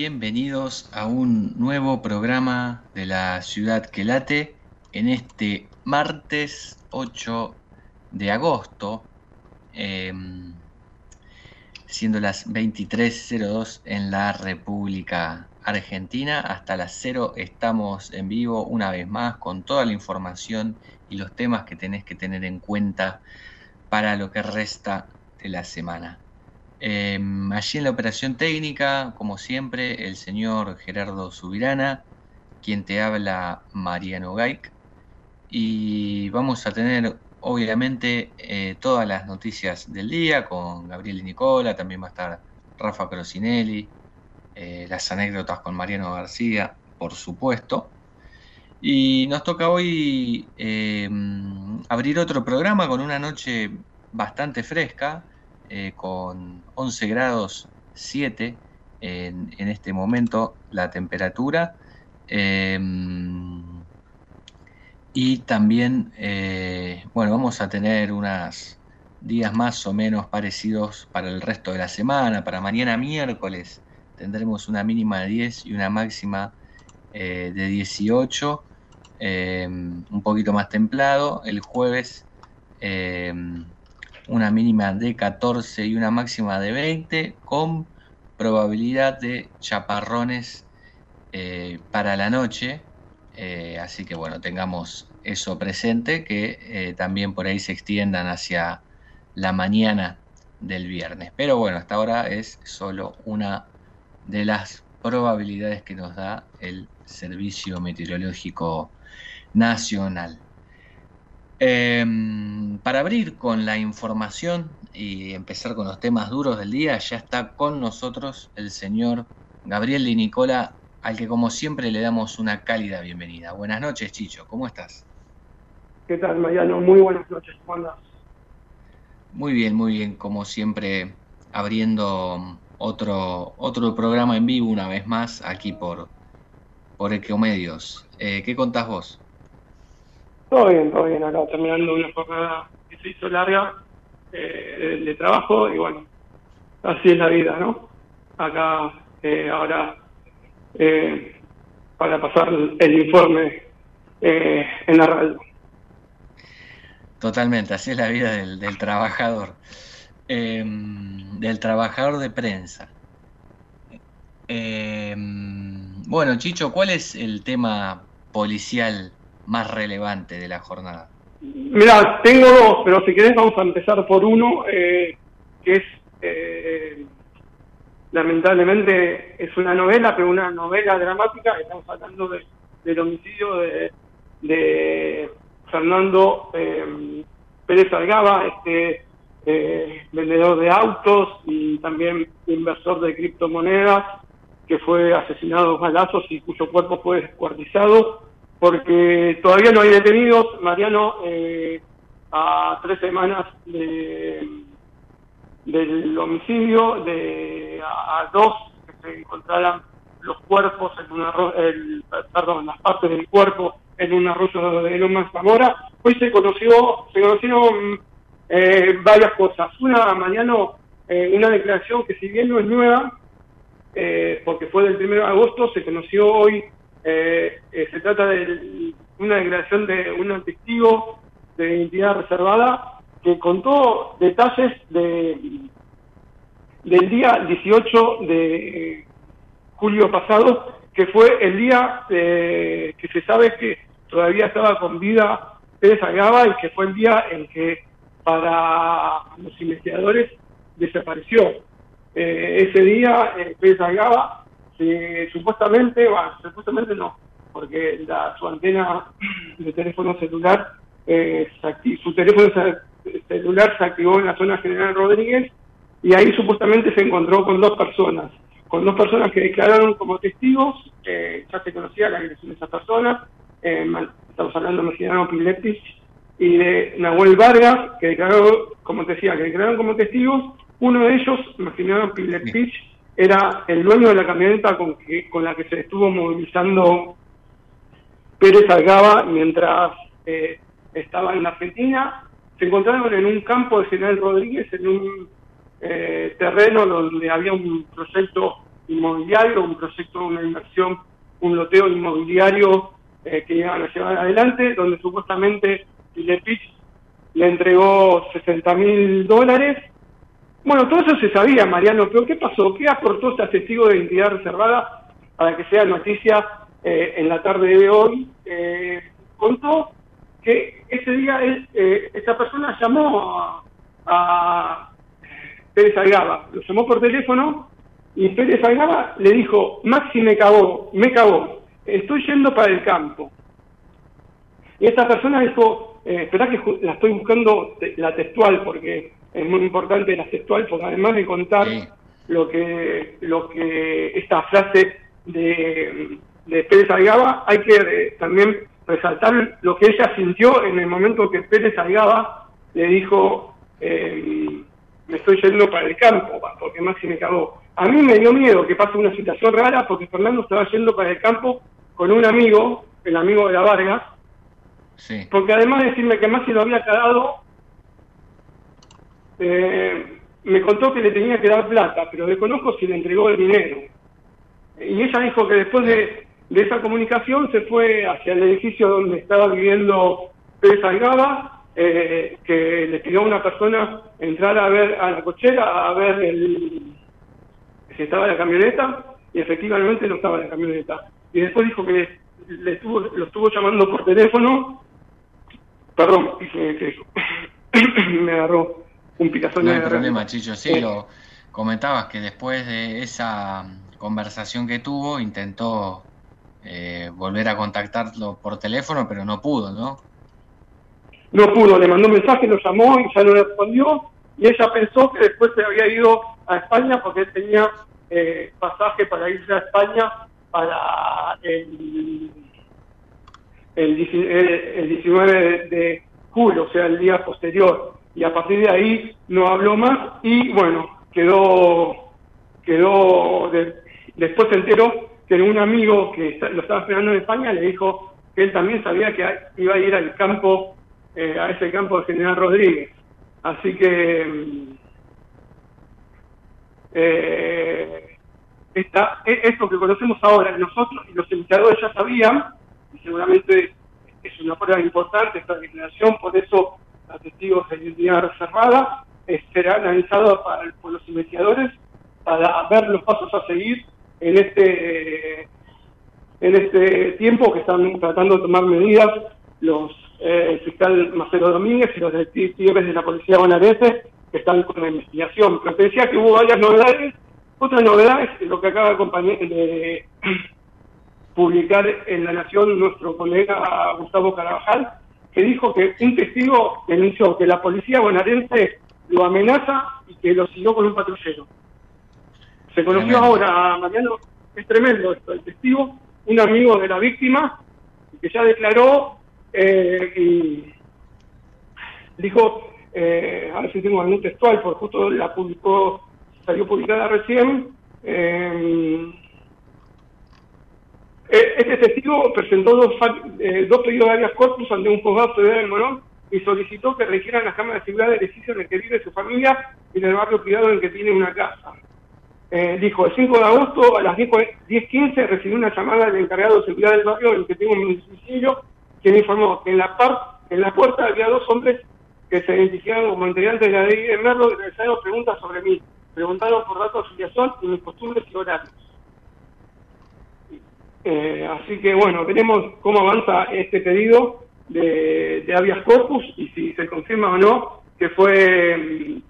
bienvenidos a un nuevo programa de la ciudad que late en este martes 8 de agosto, em, siendo las 23.02 en la República Argentina. Hasta las 0 estamos en vivo una vez más con toda la información y los temas que tenés que tener en cuenta para lo que resta de la semana. Em, allí en la operación técnica, como siempre, el señor Gerardo Subirana, quien te habla Mariano Gaik. Y vamos a tener, obviamente, eh, todas las noticias del día con Gabriel y Nicola, también va a estar Rafa Crocinelli, eh, las anécdotas con Mariano García, por supuesto. Y nos toca hoy em, abrir otro programa con una noche bastante fresca, eh, con 11 grados 7 en, este momento la temperatura. Em, y también, eh, bueno, vamos a tener unos días más o menos parecidos para el resto de la semana. Para mañana miércoles tendremos una mínima de 10 y una máxima eh, de 18. Em, un poquito más templado. El jueves em, una mínima de 14 y una máxima de 20 con probabilidad de chaparrones eh, para la noche. Eh, así que bueno, tengamos eso presente, que eh, también por ahí se extiendan hacia la mañana del viernes. Pero bueno, hasta ahora es solo una de las probabilidades que nos da el Servicio Meteorológico Nacional. Em, para abrir con la información y empezar con los temas duros del día, ya está con nosotros el señor Gabriel Di Nicola, al que como siempre le damos una cálida bienvenida. Buenas noches, Chicho, ¿cómo estás? ¿Qué tal, Mariano? Muy buenas noches, ¿cómo andas? Muy bien, muy bien, como siempre, abriendo otro, otro programa en vivo una vez más aquí por, por Ecomedios. Eh, ¿Qué contás vos? Todo bien, todo bien. Acá terminando una jornada que se hizo larga eh, de, trabajo y bueno, así es la vida, ¿no? Acá eh, ahora eh, para pasar el informe en la radio. Totalmente, así es la vida del, del trabajador, em, del trabajador de prensa. Em, bueno, Chicho, ¿cuál es el tema policial más relevante de la jornada? Mira, tengo dos, pero si querés vamos a empezar por uno, eh, que es, eh, lamentablemente, es una novela, pero una novela dramática, estamos hablando del homicidio de, Fernando eh, Pérez Algaba, este vendedor de autos y también inversor de criptomonedas, que fue asesinado a balazos y cuyo cuerpo fue descuartizado porque todavía no hay detenidos, Mariano, eh, a tres semanas de, del homicidio, de a, dos que se encontraran los cuerpos en una el, perdón, las partes del cuerpo en un arroyo de Lomas Zamora. Hoy se conoció, se conocieron eh, varias cosas. Una, Mariano, eh, una declaración que si bien no es nueva, porque fue del 1 de agosto, se conoció hoy eh, eh, se trata de una declaración de un testigo de identidad reservada que contó detalles de del día 18 de julio pasado, que fue el día eh, que se sabe que todavía estaba con vida Pérez Agaba y que fue el día en que para los investigadores desapareció. Eh, ese día Pérez Agaba supuestamente, bueno, supuestamente no, porque la, su antena de teléfono celular, eh, su teléfono celular se activó en la zona General Rodríguez y ahí supuestamente se encontró con dos personas, con dos personas que declararon como testigos, ya se conocía la agresión de esas personas, eh, estamos hablando de Maximiliano Pileptis y de Nahuel Vargas, que declaró, como te decía, que declararon como testigos, uno de ellos, Maximiliano Pileptis, era el dueño de la camioneta con, que, con la que se estuvo movilizando Pérez Algaba mientras eh, estaba en Argentina. Se encontraron en un campo de General Rodríguez, en un, eh, terreno donde había un proyecto inmobiliario, un proyecto, una inversión, un loteo inmobiliario eh, que iban a llevar adelante, donde supuestamente Filepich le entregó 60 mil dólares. Bueno, todo eso se sabía, Mariano, pero ¿qué pasó? ¿Qué aportó este testigo de identidad reservada para que sea noticia eh, en la tarde de hoy? Eh, contó que ese día él, eh, esa persona llamó a, a Pérez Algaba, lo llamó por teléfono y Pérez Algaba le dijo, Maxi me cagó, me cagó, estoy yendo para el campo. Y esta persona dijo, eh, espera que la estoy buscando la textual porque es muy importante la textual porque además de contar lo que lo que esta frase de, de Pérez Algaba hay que eh, también resaltar lo que ella sintió en el momento que Pérez Algaba le dijo eh, me estoy yendo para el campo porque Maxi me cagó a mí me dio miedo que pase una situación rara porque Fernando estaba yendo para el campo con un amigo el amigo de la Vargas. Porque además de decirme que Maxi lo había cagado, eh, me contó que le tenía que dar plata, pero desconozco si le entregó el dinero. Y ella dijo que después de, esa comunicación se fue hacia el edificio donde estaba viviendo Pérez Algaba, eh, que le pidió a una persona entrar a ver a la cochera, a ver el, si estaba la camioneta, y efectivamente no estaba la camioneta. Y después dijo que le estuvo, lo estuvo llamando por teléfono Perdón, me agarró un. No hay problema, Chicho. Sí, eh. lo comentabas que después de esa conversación que tuvo, intentó eh, volver a contactarlo por teléfono, pero no pudo, ¿no? No pudo, le mandó un mensaje, lo llamó y ya no le respondió. Y ella pensó que después se había ido a España porque él tenía eh, pasaje para irse a España para el el, 19 de, julio, o sea, el día posterior. Y a partir de ahí no habló más y bueno, quedó, quedó, después se enteró que un amigo que lo estaba esperando en España le dijo que él también sabía que iba a ir al campo, eh, a ese campo de General Rodríguez. Así que mm, eh, esta, e, esto que conocemos ahora, nosotros y los empleadores ya sabían, y seguramente es una prueba importante esta declaración, por eso los testigos de identidad reservada eh, será analizado por los investigadores para ver los pasos a seguir en este en este tiempo que están tratando de tomar medidas los eh, el fiscal Marcelo Domínguez y los detectives de la policía bonaerense que están con la investigación. Pero te decía que hubo varias novedades. Otra novedad es lo que acaba de publicar en La Nación nuestro colega Gustavo Carabajal, que dijo que un testigo denunció que la policía bonaerense lo amenaza y que lo siguió con un patrullero. Se conoció ahora, Mariano, es tremendo esto, el testigo, un amigo de la víctima, que ya declaró eh, y dijo, eh, a ver si tengo algún textual, porque justo la publicó, salió publicada recién, eh, este testigo presentó dos, eh, dos pedidos de habeas corpus ante un juzgado federal en Morón y solicitó que regieran las cámaras de seguridad del edificio en el que vive su familia y en el barrio privado en el que tiene una casa. Eh, dijo, el 5 de agosto a las 10.15 recibió una llamada del encargado de seguridad del barrio en el que tengo mi domicilio, quien informó que en la, par, en la puerta había dos hombres que se identificaron como integrantes de la ley de Merlo y realizaron preguntas sobre mí. Preguntaron por datos de afiliación y mis costumbres y horarios. Eh, así que bueno, veremos cómo avanza este pedido de, de habeas corpus y si se confirma o no que fue, mm,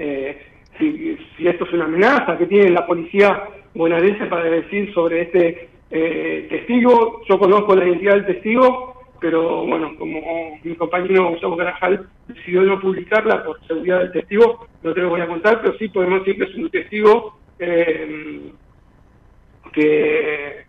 eh, si, esto es una amenaza que tiene la policía bonaerense para decir sobre este eh, testigo. Yo conozco la identidad del testigo, pero bueno, como mi compañero Gustavo Carajal decidió no publicarla por seguridad del testigo, no te lo voy a contar, pero sí podemos decir que es un testigo que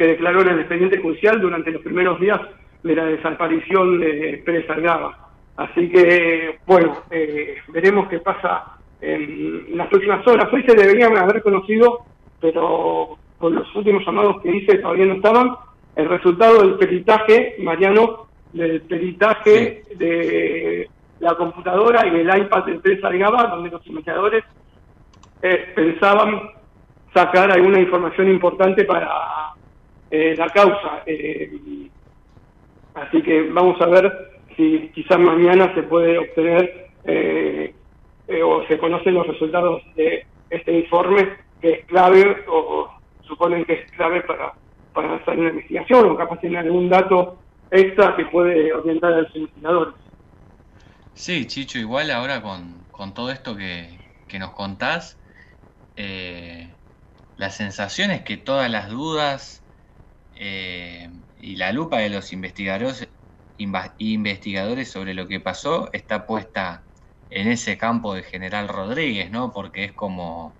que declaró en el expediente judicial durante los primeros días de la desaparición de Pérez Salgaba. Así que, bueno, eh, veremos qué pasa en las próximas horas. Hoy se deberían haber conocido, pero con los últimos llamados que hice todavía no estaban, el resultado del peritaje, Mariano, del peritaje de la computadora y el iPad de Pérez Algaba, donde los investigadores eh, pensaban sacar alguna información importante para eh, la causa. así que vamos a ver si quizás mañana se puede obtener o se conocen los resultados de este informe que es clave o, suponen que es clave para, para hacer una investigación o capaz tener algún dato extra que puede orientar a los investigadores. Sí, Chicho, igual ahora con, con todo esto que, que nos contás, eh, la sensación es que todas las dudas eh, y la lupa de los investigadores, sobre lo que pasó está puesta en ese campo de General Rodríguez, ¿no? Porque es como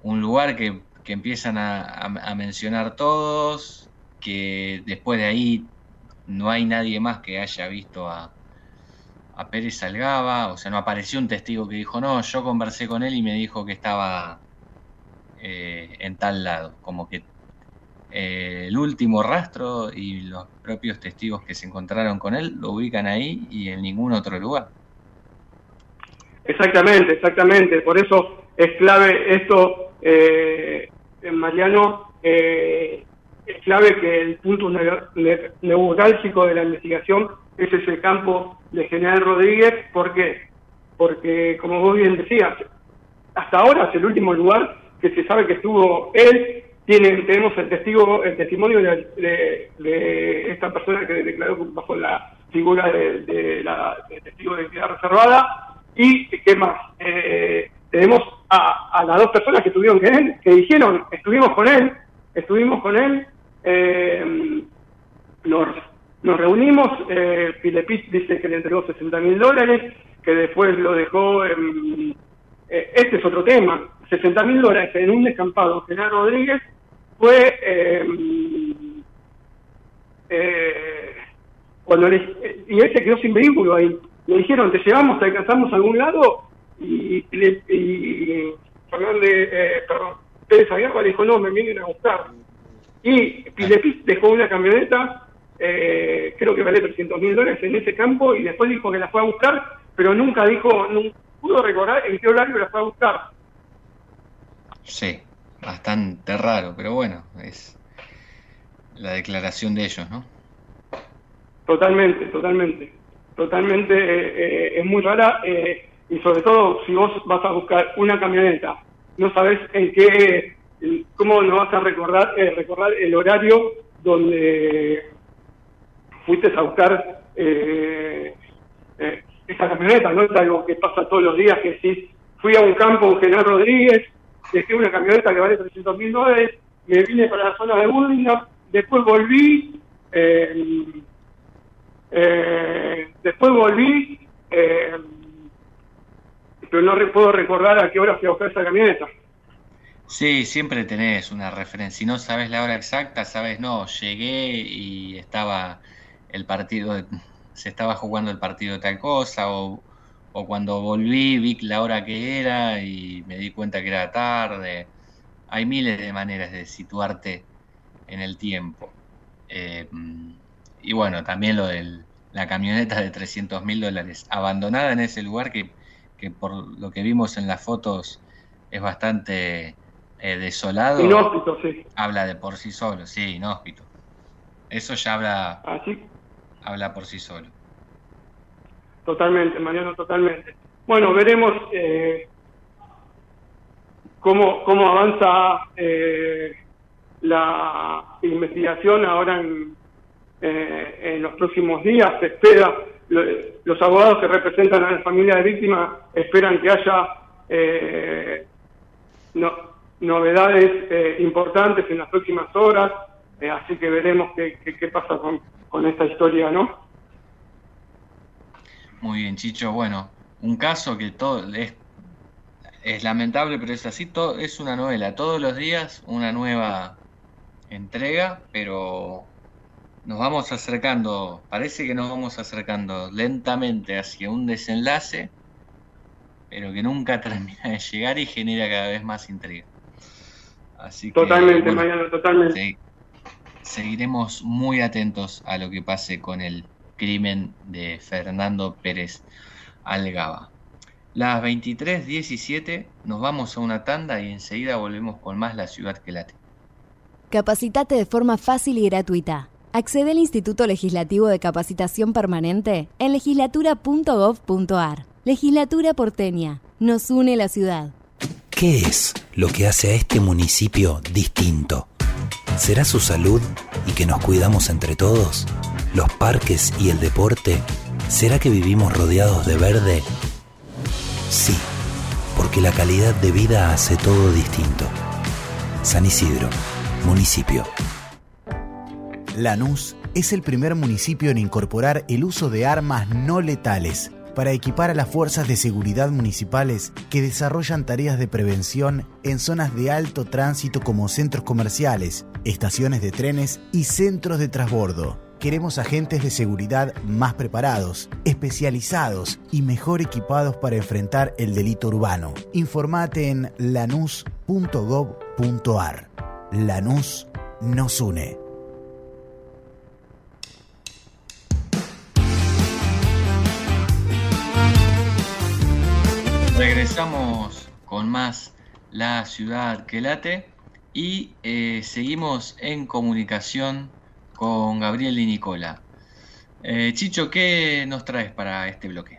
un lugar que, empiezan a, mencionar todos, que después de ahí no hay nadie más que haya visto a, a Pérez Salgaba, o sea, no apareció un testigo que dijo, no, yo conversé con él y me dijo que estaba eh, en tal lado, como que eh, el último rastro y los propios testigos que se encontraron con él lo ubican ahí y en ningún otro lugar. Exactamente, exactamente, por eso es clave esto eh, Mariano, eh, es clave que el punto neurálgico de la investigación ese es el campo de General Rodríguez. ¿Por qué? Porque, como vos bien decías, hasta ahora es el último lugar que se sabe que estuvo él. Tiene, tenemos el testigo, el testimonio de, esta persona que declaró bajo la figura de, la testigo de identidad reservada. ¿Y qué más? Eh, tenemos a, las dos personas que estuvieron con él, que dijeron, estuvimos con él, estuvimos con él, eh, nos, reunimos, eh, dice que le entregó 60 mil dólares, que después lo dejó, en, eh, este es otro tema, 60 mil dólares en un descampado, General Rodríguez, fue eh, eh, cuando le, y él se quedó sin vehículo ahí, le dijeron, te llevamos, te alcanzamos a algún lado, y, y, Fernández, eh, perdón, Pérez le dijo, no, me vienen a buscar. Y Pilepis dejó una camioneta, eh, creo que vale 300 mil dólares en ese campo, y después dijo que la fue a buscar, pero nunca dijo, no pudo recordar en qué horario la fue a buscar. Sí, bastante raro, pero bueno, es la declaración de ellos, ¿no? Totalmente, totalmente. Totalmente, eh, eh, es muy rara. Eh, y sobre todo si vos vas a buscar una camioneta, no sabes en qué, cómo no vas a recordar, recordar el horario donde fuiste a buscar esa camioneta, no es algo que pasa todos los días, que si fui a un campo en General Rodríguez, dejé una camioneta que vale 300 mil dólares, me vine para la zona de Burlingame, después volví, eh, después volví, pero no puedo recordar a qué hora fui a buscar esa camioneta. Sí, siempre tenés una referencia. Si no sabes la hora exacta, sabes, no, llegué y estaba el partido, se estaba jugando el partido de tal cosa, o, o cuando volví vi la hora que era y me di cuenta que era tarde. Hay miles de maneras de situarte en el tiempo. Eh, y bueno, también lo de la camioneta de 300 mil dólares abandonada en ese lugar que que por lo que vimos en las fotos es bastante eh, desolado. Inhóspito, sí. Habla de por sí solo, sí, inhóspito. Eso ya habla, ¿Ah, habla por sí solo. Totalmente, Mariano, totalmente. Bueno, veremos eh, cómo, cómo avanza eh, la investigación ahora en, en los próximos días. Se espera los abogados que representan a la familia de víctimas esperan que haya eh, novedades eh, importantes en las próximas horas, eh, así que veremos qué, qué, pasa con, con, esta historia, ¿no? Muy bien, Chicho. Bueno, un caso que todo es, es lamentable, pero es así, todo, es una novela. Todos los días una nueva entrega, pero nos vamos acercando, parece que nos vamos acercando lentamente hacia un desenlace, pero que nunca termina de llegar y genera cada vez más intriga. Así totalmente, Mariano, totalmente. seguiremos muy atentos a lo que pase con el crimen de Fernando Pérez Algaba. Las 23.17 nos vamos a una tanda y enseguida volvemos con más La Ciudad que late. Capacitate de forma fácil y gratuita. Accede al Instituto Legislativo de Capacitación Permanente en legislatura.gov.ar. Legislatura porteña. Nos une la ciudad. ¿Qué es lo que hace a este municipio distinto? ¿Será su salud y que nos cuidamos entre todos? ¿Los parques y el deporte? ¿Será que vivimos rodeados de verde? Sí, porque la calidad de vida hace todo distinto. San Isidro, municipio. Lanús es el primer municipio en incorporar el uso de armas no letales para equipar a las fuerzas de seguridad municipales que desarrollan tareas de prevención en zonas de alto tránsito como centros comerciales, estaciones de trenes y centros de transbordo. Queremos agentes de seguridad más preparados, especializados y mejor equipados para enfrentar el delito urbano. Informate en lanús.gov.ar. Lanús nos une. Regresamos con más La Ciudad que late y eh, seguimos en comunicación con Gabriel y Nicola. Eh, Chicho, ¿qué nos traes para este bloque?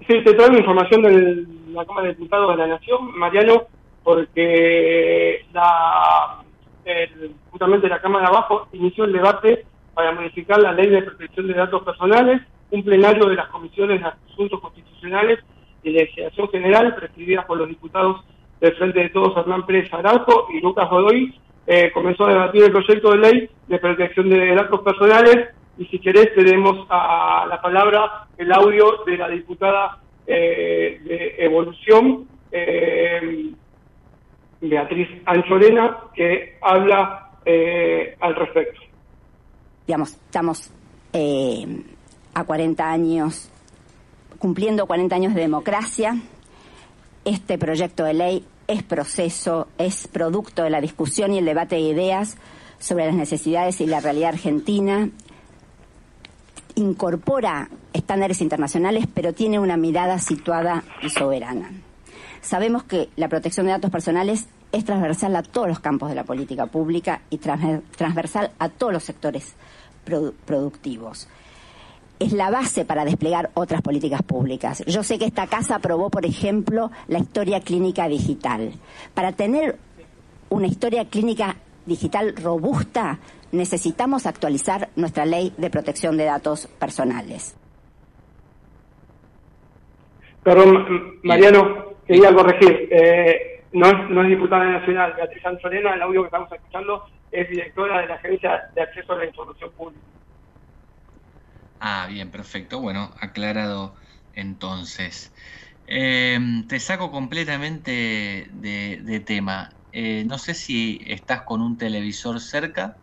Sí, te traigo información de la Cámara de Diputados de la Nación, Mariano, porque la, justamente la Cámara de Abajo inició el debate para modificar la ley de protección de datos personales, un plenario de las comisiones de asuntos constitucionales y legislación general, presididas por los diputados del Frente de Todos, Hernán Pérez Araujo y Lucas Godoy, eh, comenzó a debatir el proyecto de ley de protección de datos personales y si querés tenemos a la palabra el audio de la diputada eh, de Evolución, eh, Beatriz Anchorena, que habla al respecto. Digamos, estamos a 40 años, cumpliendo 40 años de democracia. Este proyecto de ley es proceso, es producto de la discusión y el debate de ideas sobre las necesidades y la realidad argentina. Incorpora estándares internacionales, pero tiene una mirada situada y soberana. Sabemos que la protección de datos personales es transversal a todos los campos de la política pública y transversal a todos los sectores productivos es la base para desplegar otras políticas públicas. Yo sé que esta casa aprobó, por ejemplo, la historia clínica digital. Para tener una historia clínica digital robusta, necesitamos actualizar nuestra ley de protección de datos personales. Perdón, Mariano, quería corregir. Eh, no, es, no es diputada nacional. Beatriz Anzorena, el audio que estamos escuchando, es directora de la Agencia de Acceso a la Información Pública. Ah, bien, perfecto. Bueno, aclarado entonces. Em, te saco completamente de, tema. Eh, no sé si estás con un televisor cerca,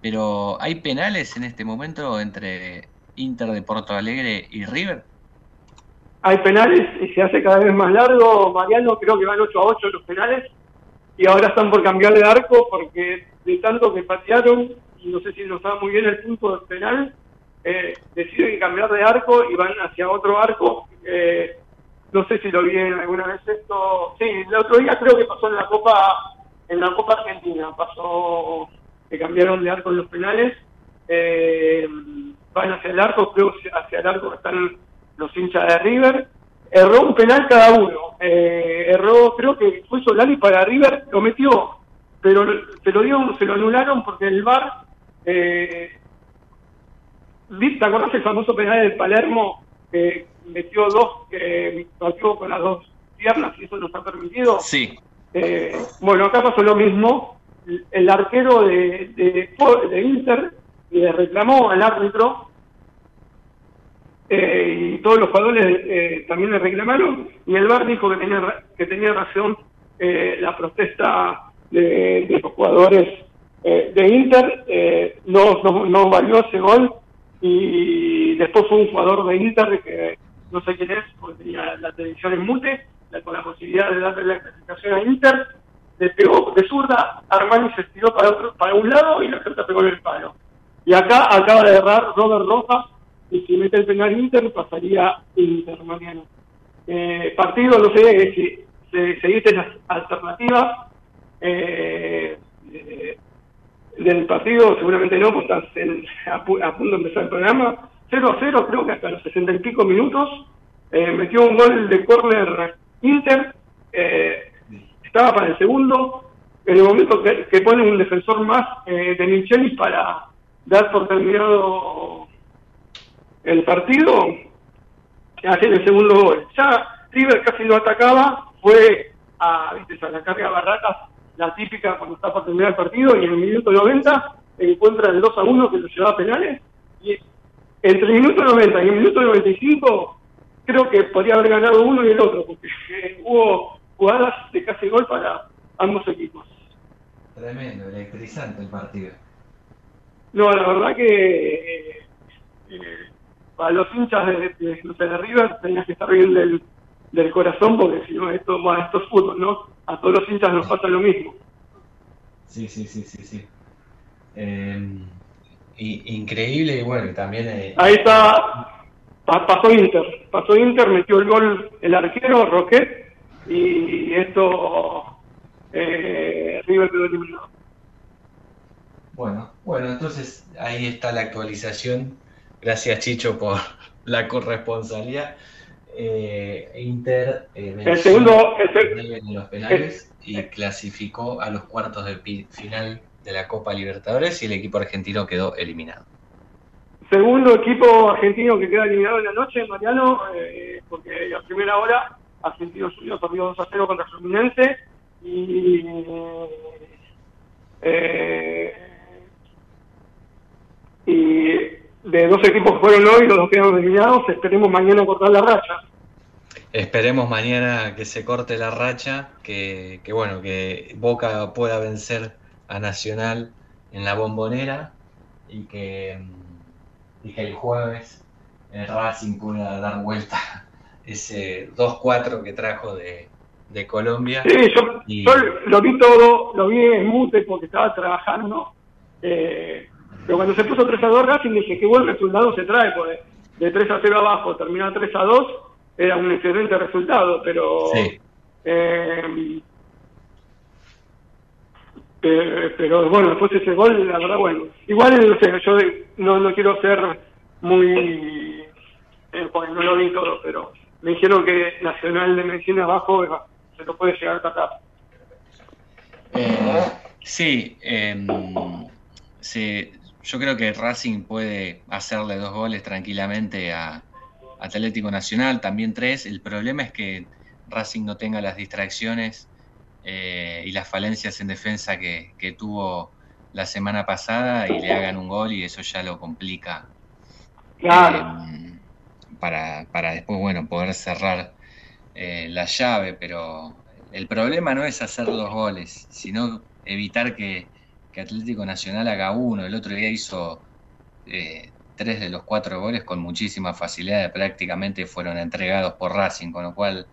pero ¿hay penales en este momento entre Inter de Porto Alegre y River? Hay penales y se hace cada vez más largo. Mariano, creo que van 8 a 8 los penales y ahora están por cambiar de arco porque de tanto que patearon, no sé si nos estaba muy bien el punto del penal, eh, deciden cambiar de arco y van hacia otro arco. Eh, no sé si lo vi alguna vez esto. Sí, el otro día creo que pasó en la Copa en la Copa Argentina. Pasó que cambiaron de arco en los penales. Eh, van hacia el arco, creo que hacia el arco están los hinchas de River. Erró un penal cada uno. Eh, erró, creo que fue Solari para River, lo metió, pero se lo dio, se lo anularon porque el VAR eh, ¿Te acordás el famoso penal del Palermo que metió dos, que partió con las dos piernas y eso nos ha permitido? Sí. Eh, bueno, acá pasó lo mismo. El arquero de, de, Inter le reclamó al árbitro eh, y todos los jugadores eh, también le reclamaron y el VAR dijo que tenía, que tenía razón la protesta de, los jugadores de Inter. no, no, no valió ese gol y después fue un jugador de Inter que no sé quién es, porque tenía la televisión en mute, con la posibilidad de darle la clasificación a Inter, le pegó de zurda, Armani se estiró para, otro, para un lado y la pelota pegó en el palo. Y acá acaba de errar Robert Rojas y si mete el penal Inter, pasaría Inter mañana. Eh, partido, no sé si, seguiste las alternativas eh, eh, del partido, seguramente no, porque estás a, punto de empezar el programa. 0 a 0, creo que hasta los 60 y pico minutos. Eh, metió un gol de córner Inter. estaba para el segundo. En el momento que, que pone un defensor más de Michelis para dar por terminado el partido, hace el segundo gol. Ya River casi lo atacaba, fue a, ¿viste, a la carga Barracas, la típica cuando está por terminar el partido, y en el minuto 90 encuentra el 2 a 1 que lo llevaba a penales, y entre el minuto 90 y el minuto 95 creo que podría haber ganado uno y el otro, porque hubo jugadas de casi gol para ambos equipos. Tremendo, electrizante el partido. No, la verdad que eh, para los hinchas de, de, River tenías que estar bien del, del corazón porque si no esto, esto es fútbol, ¿no? A todos los hinchas nos pasa lo mismo. Sí, sí, sí, sí, sí. Eh, increíble y bueno, también... Eh, Ahí está, pasó Inter, pasó Inter, metió el gol el arquero, Roquet, y esto eh, River quedó eliminado. Bueno, bueno, entonces ahí está la actualización. Gracias Chicho por la corresponsabilidad. Eh, Inter eh, el segundo en los penales y clasificó a los cuartos de final de la Copa Libertadores y el equipo argentino quedó eliminado. Segundo equipo argentino que queda eliminado en la noche, Mariano, eh, porque a primera hora Argentino Juniors perdió 2 a 0 contra Fluminense y eh, y de dos equipos que fueron hoy, los dos quedaron eliminados, esperemos mañana cortar la racha. Esperemos mañana que se corte la racha, que, bueno, que Boca pueda vencer a Nacional en la bombonera y que, y que el jueves el Racing pueda dar vuelta ese 2-4 que trajo de, Colombia. Sí, yo, lo vi todo, lo vi en mute porque estaba trabajando. Eh, pero cuando se puso 3 a 2 Racing dije, qué buen resultado se trae, pues de 3 a 0 abajo terminar 3 a 2 era un excelente resultado, pero... Eh, eh, pero bueno, después ese gol, la verdad, bueno. Igual, no sé, yo no, no quiero ser muy... Eh, porque no lo vi todo, pero me dijeron que Nacional de Medicina abajo se lo puede llegar a tratar. Eh, sí, eh, sí, yo creo que Racing puede hacerle dos goles tranquilamente a Atlético Nacional, también tres. El problema es que Racing no tenga las distracciones eh, y las falencias en defensa que, tuvo la semana pasada y le hagan un gol y eso ya lo complica. Eh, para, para, después, bueno, poder cerrar eh, la llave, pero el problema no es hacer los goles, sino evitar que que Atlético Nacional haga uno. El otro día hizo eh, tres de los cuatro goles con muchísima facilidad, prácticamente fueron entregados por Racing, con lo cual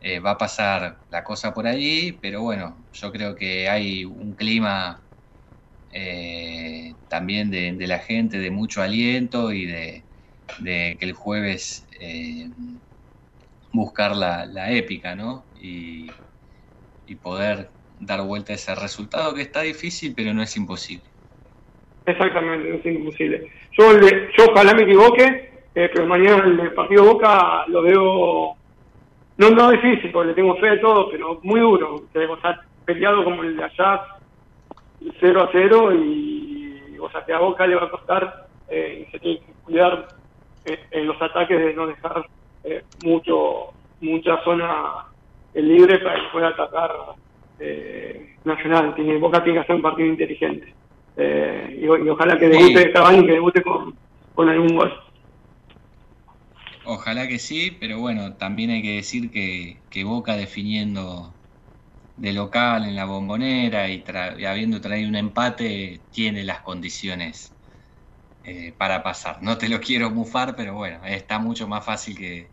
eh, va a pasar la cosa por ahí, pero bueno, yo creo que hay un clima eh, también de, la gente, de mucho aliento y de, que el jueves buscar la, épica, ¿no? Y poder dar vuelta a ese resultado que está difícil, pero no es imposible. Exactamente, no es imposible. Yo, yo ojalá me equivoque, eh, pero mañana el partido Boca lo veo no, no difícil, porque le tengo fe a todo, pero muy duro. O sea, peleado como el de allá, 0 a 0, y o sea, que a Boca le va a costar, eh, se tiene que cuidar eh, en los ataques de no dejar eh, mucho mucha zona libre para que pueda atacar eh, Nacional. Tiene, Boca tiene que hacer un partido inteligente. Eh, y, ojalá que debute sí. y que debute con, con algún gol. Ojalá que sí, pero bueno, también hay que decir que, que Boca definiendo de local en la bombonera y, habiendo traído un empate, tiene las condiciones eh, para pasar. No te lo quiero mufar, pero bueno, está mucho más fácil que...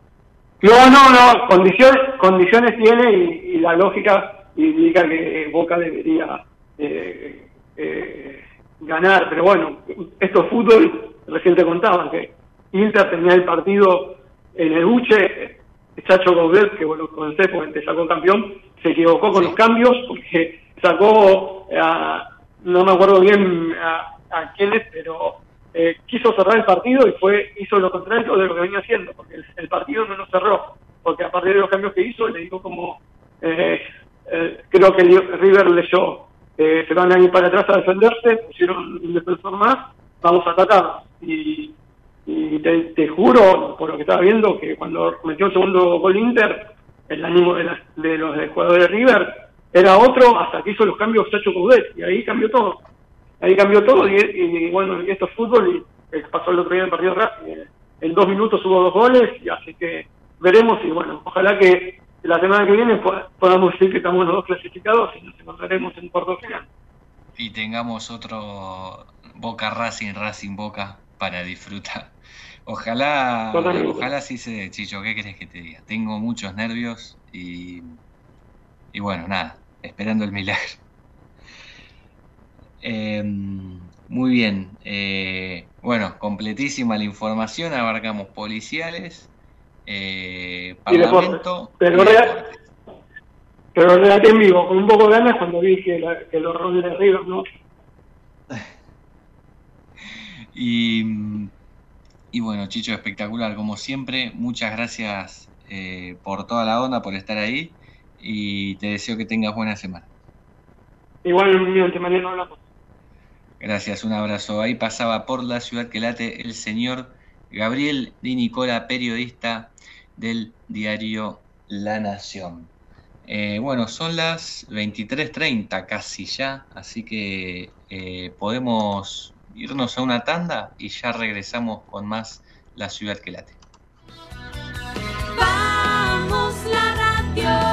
No, no, no, condiciones, condiciones tiene y la lógica indica que Boca debería eh, eh, ganar, pero bueno, esto es fútbol, recién te contaban que Inter tenía el partido en el buche, Chacho Gaudet, que lo conocés porque te sacó campeón, se equivocó con los cambios porque sacó, a, no me acuerdo bien a, a quién es, pero eh, quiso cerrar el partido y fue hizo lo contrario de lo que venía haciendo, porque el, partido no lo cerró, porque a partir de los cambios que hizo le dijo como, eh, eh, creo que River leyó, se van a ir para atrás a defenderse, pusieron un defensor más, vamos a atacar. Y, te, juro, por lo que estaba viendo, que cuando metió el segundo gol Inter, el ánimo de, de los jugadores de River era otro hasta que hizo los cambios Chacho Coudet, y ahí cambió todo ahí cambió todo y, bueno, esto es fútbol y eh, pasó el otro día en partido Racing. En dos minutos hubo dos goles, y así que veremos y bueno, ojalá que la semana que viene podamos decir que estamos los dos clasificados y nos encontraremos en cuarto final. Y tengamos otro Boca Racing, Racing Boca para disfrutar. Ojalá, ojalá sí se dé, Chicho, ¿qué crees que te diga? Tengo muchos nervios y, y bueno, nada, esperando el milagro. Em, muy bien. Eh, bueno, completísima la información. Abarcamos policiales, eh, parlamento. Pero, pero en vivo, con un poco de ganas cuando vi que, los roles de River, ¿no? y, y bueno, Chicho, espectacular, como siempre. Muchas gracias eh, por toda la onda, por estar ahí. Y te deseo que tengas buena semana. Igualmente, mañana hablamos. Gracias, un abrazo. Ahí pasaba por la ciudad que late el señor Gabriel Di Nicola, periodista del diario La Nación. Eh, bueno, son las 23.30 casi ya, así que eh, podemos irnos a una tanda y ya regresamos con más La ciudad que late. Vamos la radio.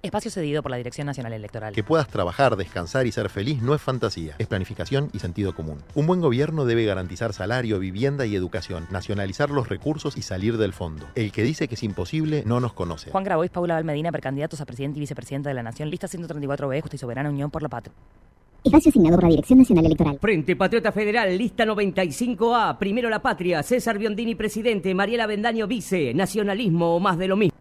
Espacio cedido por la Dirección Nacional Electoral. Que puedas trabajar, descansar y ser feliz no es fantasía, es planificación y sentido común. Un buen gobierno debe garantizar salario, vivienda y educación, nacionalizar los recursos y salir del fondo. El que dice que es imposible no nos conoce. Juan Grabois, Paula Valmedina, precandidatos a presidente y vicepresidenta de la Nación, lista 134B, Justa y Soberana Unión por la Patria. Espacio asignado por la Dirección Nacional Electoral. Frente Patriota Federal, lista 95A. Primero la patria. César Biondini, presidente. Mariela Bendaño, vice. Nacionalismo o más de lo mismo.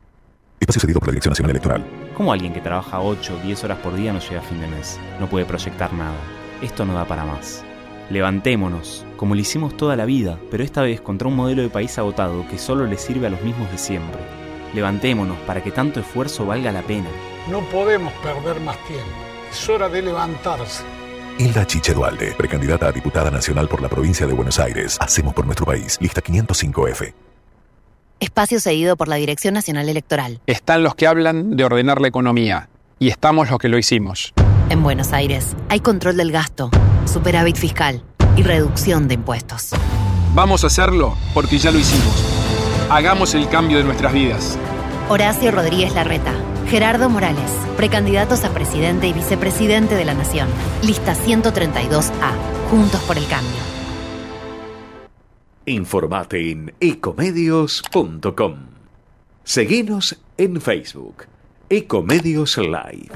Espacio cedido por la Dirección Nacional Electoral. ¿Cómo alguien que trabaja 8 o 10 horas por día no llega a fin de mes? No puede proyectar nada. Esto no da para más. Levantémonos, como lo hicimos toda la vida, pero esta vez contra un modelo de país agotado que solo le sirve a los mismos de siempre. Levantémonos para que tanto esfuerzo valga la pena. No podemos perder más tiempo. Es hora de levantarse. Hilda Chiche Dualde, precandidata a diputada nacional por la provincia de Buenos Aires. Hacemos por nuestro país. Lista 505F. Espacio cedido por la Dirección Nacional Electoral. Están los que hablan de ordenar la economía y estamos los que lo hicimos. En Buenos Aires hay control del gasto, superávit fiscal y reducción de impuestos. Vamos a hacerlo porque ya lo hicimos. Hagamos el cambio de nuestras vidas. Horacio Rodríguez Larreta, Gerardo Morales, precandidatos a presidente y vicepresidente de la Nación. Lista 132A. Juntos por el cambio. Informate en ecomedios.com. Seguinos en Facebook. Ecomedios Live.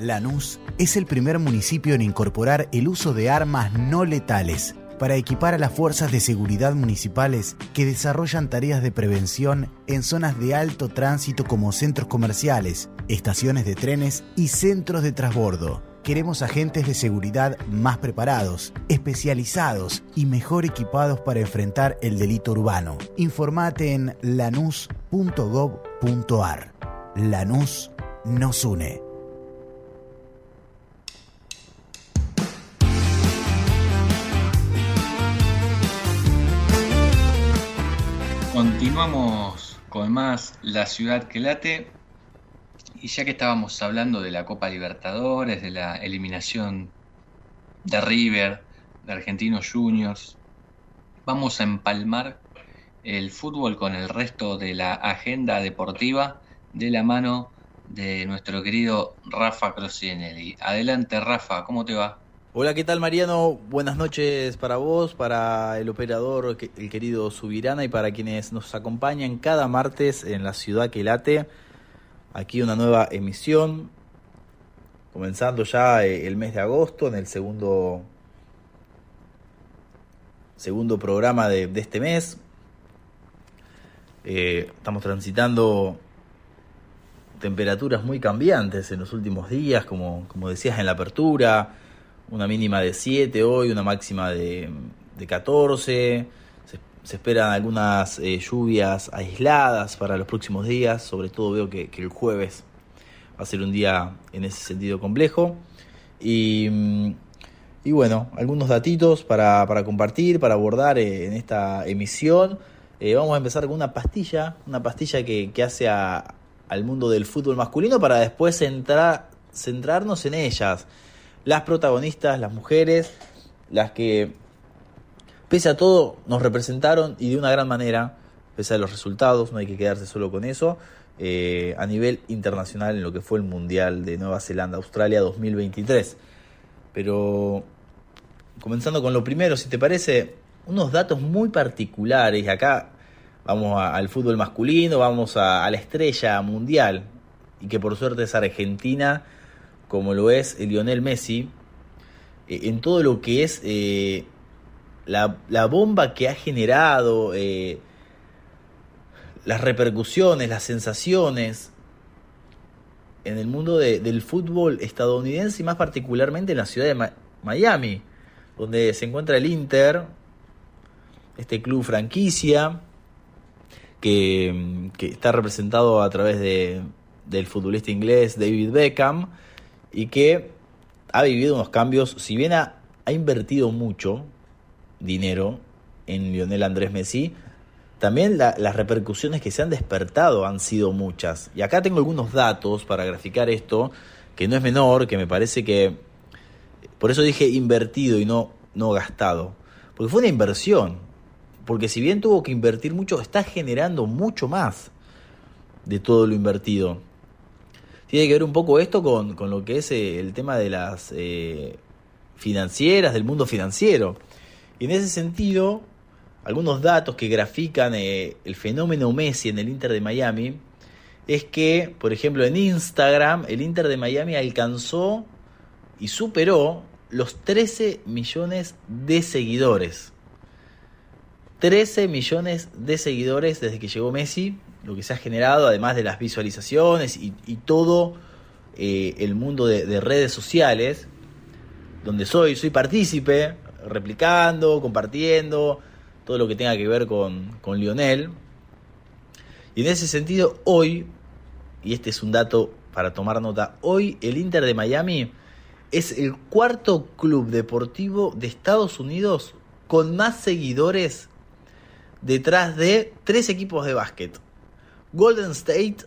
Lanús es el primer municipio en incorporar el uso de armas no letales para equipar a las fuerzas de seguridad municipales que desarrollan tareas de prevención en zonas de alto tránsito como centros comerciales, estaciones de trenes y centros de transbordo Queremos agentes de seguridad más preparados, especializados y mejor equipados para enfrentar el delito urbano. Informate en lanus.gov.ar. Lanús nos une. Continuamos con más La ciudad que late y ya que estábamos hablando de la Copa Libertadores, de la eliminación de River, de Argentinos Juniors, vamos a empalmar el fútbol con el resto de la agenda deportiva de la mano de nuestro querido Rafa Crocinelli. Adelante Rafa, ¿cómo te va? Hola, ¿qué tal Mariano? Buenas noches para vos, para el operador, el querido Subirana y para quienes nos acompañan cada martes en la ciudad que late. Aquí una nueva emisión, comenzando ya eh, el mes de agosto, en el segundo, segundo programa de, este mes. Eh, estamos transitando temperaturas muy cambiantes en los últimos días, como, como decías en la apertura una mínima de 7 hoy, una máxima de, de 14. Se, esperan algunas eh, lluvias aisladas para los próximos días, sobre todo veo que, el jueves va a ser un día en ese sentido complejo. Y, y bueno, algunos datitos para, para compartir, para abordar eh, en esta emisión. Eh, vamos a empezar con una pastilla, una pastilla que, que hace a, al mundo del fútbol masculino para después entrar, centrarnos en ellas las protagonistas, las mujeres, las que, pese a todo, nos representaron y de una gran manera, pese a los resultados, no hay que quedarse solo con eso, eh, a nivel internacional en lo que fue el Mundial de Nueva Zelanda-Australia 2023. Pero, comenzando con lo primero, si te parece, unos datos muy particulares, acá vamos al fútbol masculino, vamos a, a la estrella mundial, y que por suerte es Argentina, como lo es Lionel Messi, eh, en todo lo que es eh, la, bomba que ha generado, eh, las repercusiones, las sensaciones en el mundo de, del fútbol estadounidense y más particularmente en la ciudad de Miami, donde se encuentra el Inter, este club franquicia, que, está representado a través de, del futbolista inglés David Beckham, y que ha vivido unos cambios, si bien ha invertido mucho dinero en Lionel Andrés Messi, también la, las repercusiones que se han despertado han sido muchas. Y acá tengo algunos datos para graficar esto, que no es menor, que me parece que... Por eso dije invertido y no, no gastado. Porque fue una inversión. Porque si bien tuvo que invertir mucho, está generando mucho más de todo lo invertido tiene que ver un poco esto con, con lo que es eh, el tema de las eh, financieras, del mundo financiero. Y en ese sentido, algunos datos que grafican eh, el fenómeno Messi en el Inter de Miami es que, por ejemplo, en Instagram, el Inter de Miami alcanzó y superó los 13 millones de seguidores. 13 millones de seguidores desde que llegó Messi lo que se ha generado, además de las visualizaciones y, todo eh, el mundo de, de, redes sociales, donde soy, soy partícipe, replicando, compartiendo, todo lo que tenga que ver con, con Lionel. Y en ese sentido, hoy, y este es un dato para tomar nota, hoy el Inter de Miami es el cuarto club deportivo de Estados Unidos con más seguidores detrás de tres equipos de básquet. Golden State,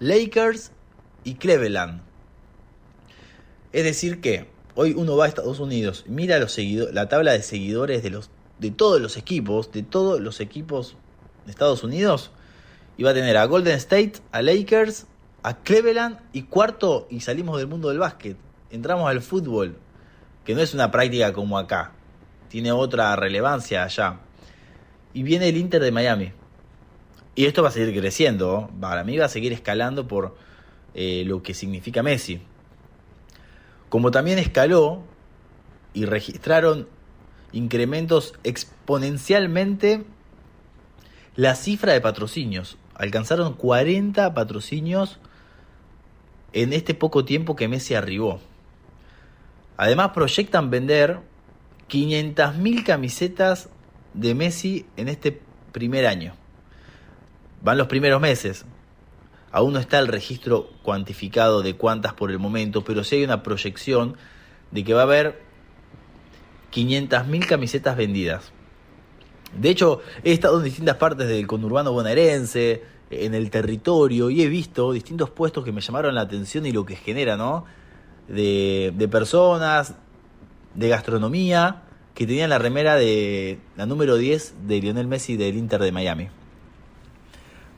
Lakers y Cleveland. Es decir que hoy uno va a Estados Unidos, mira los la tabla de seguidores de, los, de todos los equipos, de todos los equipos de Estados Unidos, y va a tener a Golden State, a Lakers, a Cleveland y cuarto, y salimos del mundo del básquet, entramos al fútbol, que no es una práctica como acá, tiene otra relevancia allá. Y viene el Inter de Miami, y esto va a seguir creciendo, para mí va a seguir escalando por eh, lo que significa Messi. Como también escaló y registraron incrementos exponencialmente la cifra de patrocinios. Alcanzaron 40 patrocinios en este poco tiempo que Messi arribó. Además proyectan vender 500.000 camisetas de Messi en este primer año. Van los primeros meses. Aún no está el registro cuantificado de cuántas por el momento, pero sí hay una proyección de que va a haber 500.000 camisetas vendidas. De hecho, he estado en distintas partes del conurbano bonaerense, en el territorio, y he visto distintos puestos que me llamaron la atención y lo que genera, ¿no? De, de personas, de gastronomía, que tenían la remera de la número 10 de Lionel Messi del Inter de Miami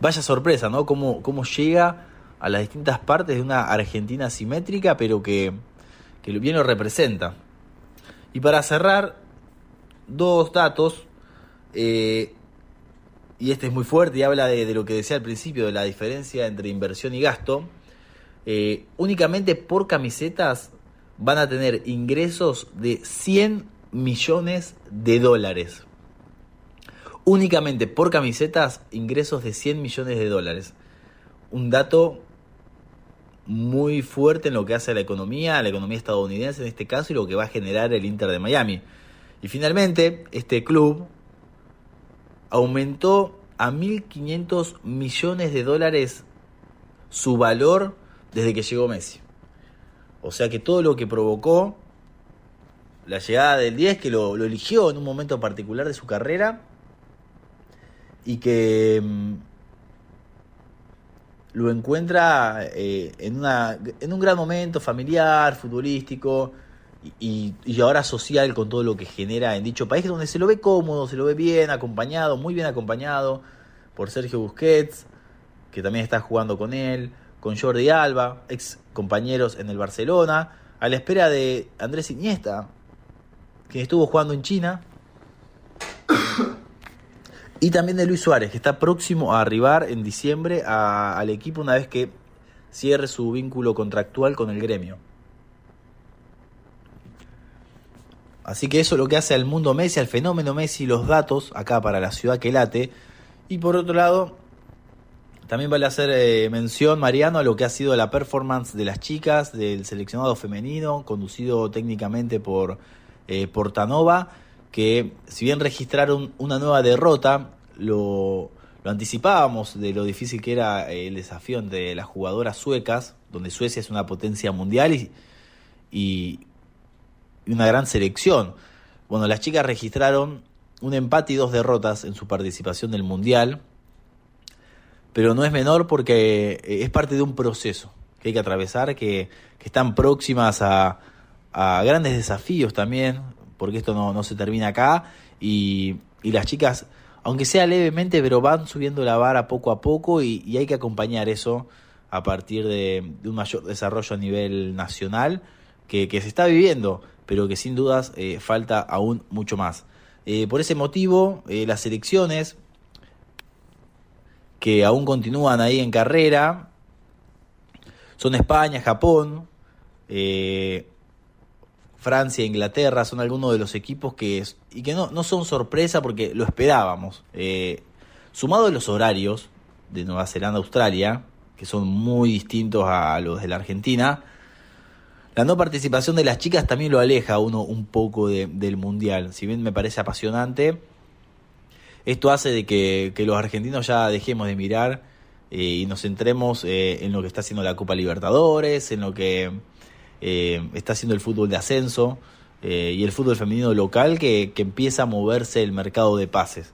vaya sorpresa, ¿no? Cómo, cómo llega a las distintas partes de una Argentina simétrica, pero que, que bien lo representa. Y para cerrar, dos datos, eh, y este es muy fuerte y habla de, lo que decía al principio, de la diferencia entre inversión y gasto. Eh, únicamente por camisetas van a tener ingresos de 100 millones de dólares. Únicamente por camisetas, ingresos de 100 millones de dólares. Un dato muy fuerte en lo que hace a la economía, a la economía estadounidense en este caso, y lo que va a generar el Inter de Miami. Y finalmente, este club aumentó a 1.500 millones de dólares su valor desde que llegó Messi. O sea que todo lo que provocó la llegada del 10, que lo, lo eligió en un momento particular de su carrera, y que mm, lo encuentra eh, en, una, en un gran momento familiar, futbolístico y, y, ahora social con todo lo que genera en dicho país, donde se lo ve cómodo, se lo ve bien, acompañado, muy bien acompañado por Sergio Busquets, que también está jugando con él, con Jordi Alba, ex compañeros en el Barcelona, a la espera de Andrés Iniesta, que estuvo jugando en China, y también de Luis Suárez, que está próximo a arribar en diciembre al equipo una vez que cierre su vínculo contractual con el gremio. Así que eso es lo que hace al mundo Messi, al fenómeno Messi, los datos acá para la ciudad que late. Y por otro lado, también vale hacer eh, mención, Mariano, a lo que ha sido la performance de las chicas del seleccionado femenino, conducido técnicamente por eh, Portanova, que si bien registraron una nueva derrota, lo, lo anticipábamos de lo difícil que era eh, el desafío entre las jugadoras suecas, donde Suecia es una potencia mundial y, y una gran selección. Bueno, las chicas registraron un empate y dos derrotas en su participación del Mundial, pero no es menor porque eh, es parte de un proceso que hay que atravesar, que, que están próximas a, a, grandes desafíos también, porque esto no, no se termina acá, y, y, las chicas, aunque sea levemente, pero van subiendo la vara poco a poco y, hay que acompañar eso a partir de, de, un mayor desarrollo a nivel nacional que, que se está viviendo pero que sin dudas eh, falta aún mucho más. Eh, por ese motivo, eh, las elecciones que aún continúan ahí en carrera son España, Japón, Francia, Inglaterra, son algunos de los equipos que, y que no, no son sorpresa porque lo esperábamos. sumado a los horarios de Nueva Zelanda, Australia, que son muy distintos a los de la Argentina, la no participación de las chicas también lo aleja a uno un poco de, del mundial. Si bien me parece apasionante, esto hace de que, que los argentinos ya dejemos de mirar eh, y nos centremos eh, en lo que está haciendo la Copa Libertadores, en lo que eh, está haciendo el fútbol de ascenso eh, y el fútbol femenino local que, que empieza a moverse el mercado de pases.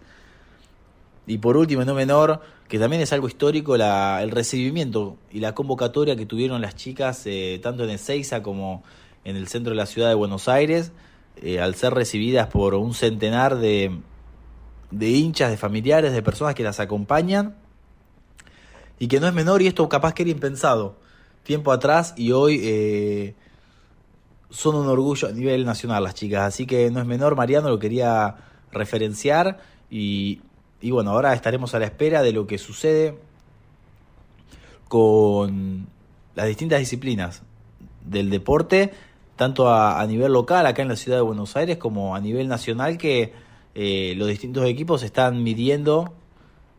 Y por último, no menor, que también es algo histórico, el recibimiento y la convocatoria que tuvieron las chicas, eh, tanto en Ezeiza como en el centro de la ciudad de Buenos Aires, al ser recibidas por un centenar de, de hinchas, de familiares, de personas que las acompañan, y que no es menor, y esto capaz que era impensado tiempo atrás, y hoy eh, son un orgullo a nivel nacional las chicas, así que no es menor, Mariano lo quería referenciar, y y bueno, ahora estaremos a la espera de lo que sucede con las distintas disciplinas del deporte, tanto a, nivel local acá en la ciudad de Buenos Aires como a nivel nacional, que eh, los distintos equipos están midiendo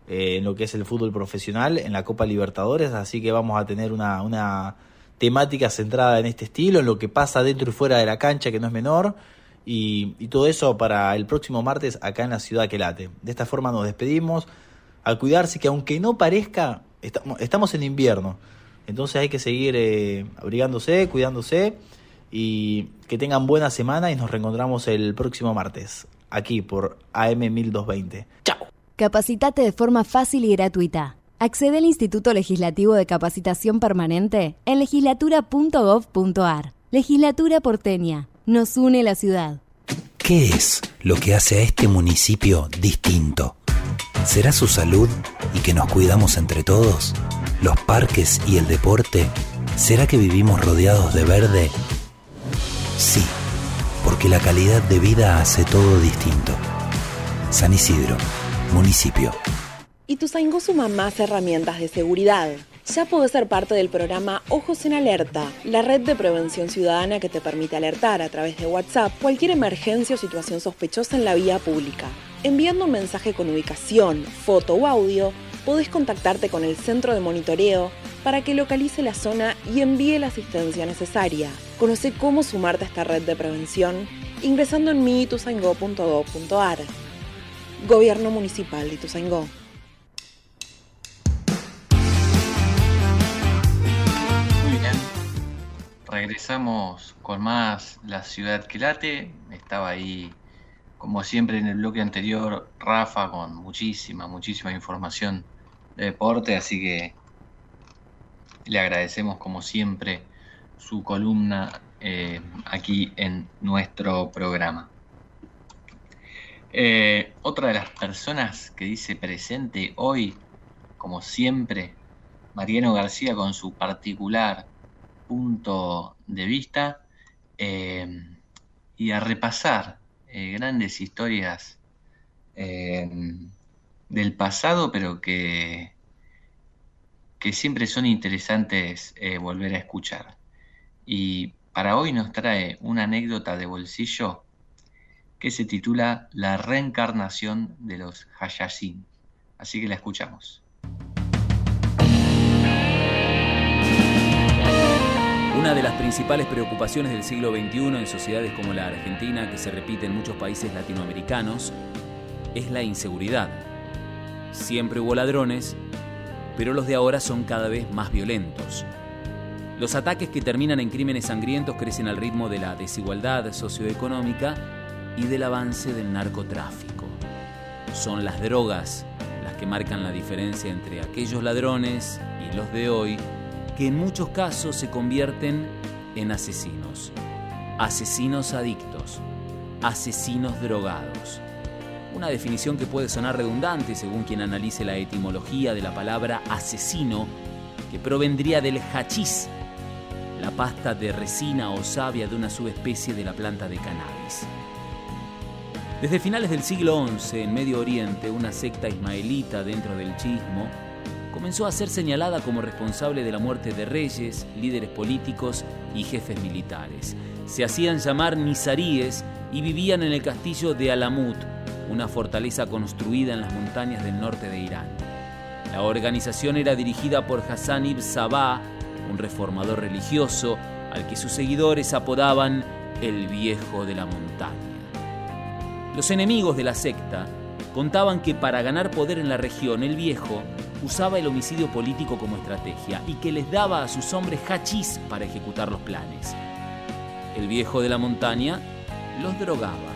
eh, en lo que es el fútbol profesional en la Copa Libertadores, así que vamos a tener una, una temática centrada en este estilo, en lo que pasa dentro y fuera de la cancha, que no es menor, y, y, todo eso para el próximo martes acá en la ciudad que late. De esta forma nos despedimos. A cuidarse que aunque no parezca, estamos, en invierno. Entonces hay que seguir eh, abrigándose, cuidándose y que tengan buena semana y nos reencontramos el próximo martes aquí por AM 1220. Chao. Capacitate de forma fácil y gratuita. Accede al Instituto Legislativo de Capacitación Permanente en legislatura.gov.ar. Legislatura porteña nos une la ciudad. ¿Qué es lo que hace a este municipio distinto? ¿Será su salud y que nos cuidamos entre todos? ¿Los parques y el deporte? ¿Será que vivimos rodeados de verde? Sí porque la calidad de vida hace todo distinto. San Isidro, municipio. Ituzaingó suma más herramientas de seguridad. Ya podés ser parte del programa Ojos en Alerta, la red de prevención ciudadana que te permite alertar a través de WhatsApp cualquier emergencia o situación sospechosa en la vía pública. Enviando un mensaje con ubicación, foto o audio, podés contactarte con el centro de monitoreo para que localice la zona y envíe la asistencia necesaria. Conoce cómo sumarte a esta red de prevención ingresando en miituzaingó.gov.ar. Gobierno Municipal de Ituzaingó. Muy bien. Regresamos con más La Ciudad que Late. Estaba ahí, como siempre en el bloque anterior, Rafa con muchísima, muchísima información de deporte, así que le agradecemos como siempre su columna eh, aquí en nuestro programa. Eh, otra de las personas que dice presente hoy, como siempre, Mariano García con su particular punto de vista eh, y a repasar grandes historias del pasado, pero que siempre son interesantes volver a escuchar. Y para hoy nos trae una anécdota de bolsillo que se titula La reencarnación de los Hayashin. Así que la escuchamos. Una de las principales preocupaciones del siglo XXI en sociedades como la Argentina, que se repite en muchos países latinoamericanos, es la inseguridad. Siempre hubo ladrones, pero los de ahora son cada vez más violentos. Los ataques que terminan en crímenes sangrientos crecen al ritmo de la desigualdad socioeconómica y del avance del narcotráfico. Son las drogas las que marcan la diferencia entre aquellos ladrones y los de hoy, que en muchos casos se convierten en asesinos. Asesinos adictos, asesinos drogados. Una definición que puede sonar redundante según quien analice la etimología de la palabra asesino, que provendría del hachís, la pasta de resina o savia de una subespecie de la planta de cannabis. Desde finales del siglo XI, en Medio Oriente, una secta ismaelita dentro del chismo comenzó a ser señalada como responsable de la muerte de reyes, líderes políticos y jefes militares. Se hacían llamar nizaríes y vivían en el castillo de Alamut, una fortaleza construida en las montañas del norte de Irán. La organización era dirigida por Hassan ibn Sabah, un reformador religioso al que sus seguidores apodaban el viejo de la montaña. Los enemigos de la secta contaban que para ganar poder en la región el viejo usaba el homicidio político como estrategia y que les daba a sus hombres hachís para ejecutar los planes. El viejo de la montaña los drogaba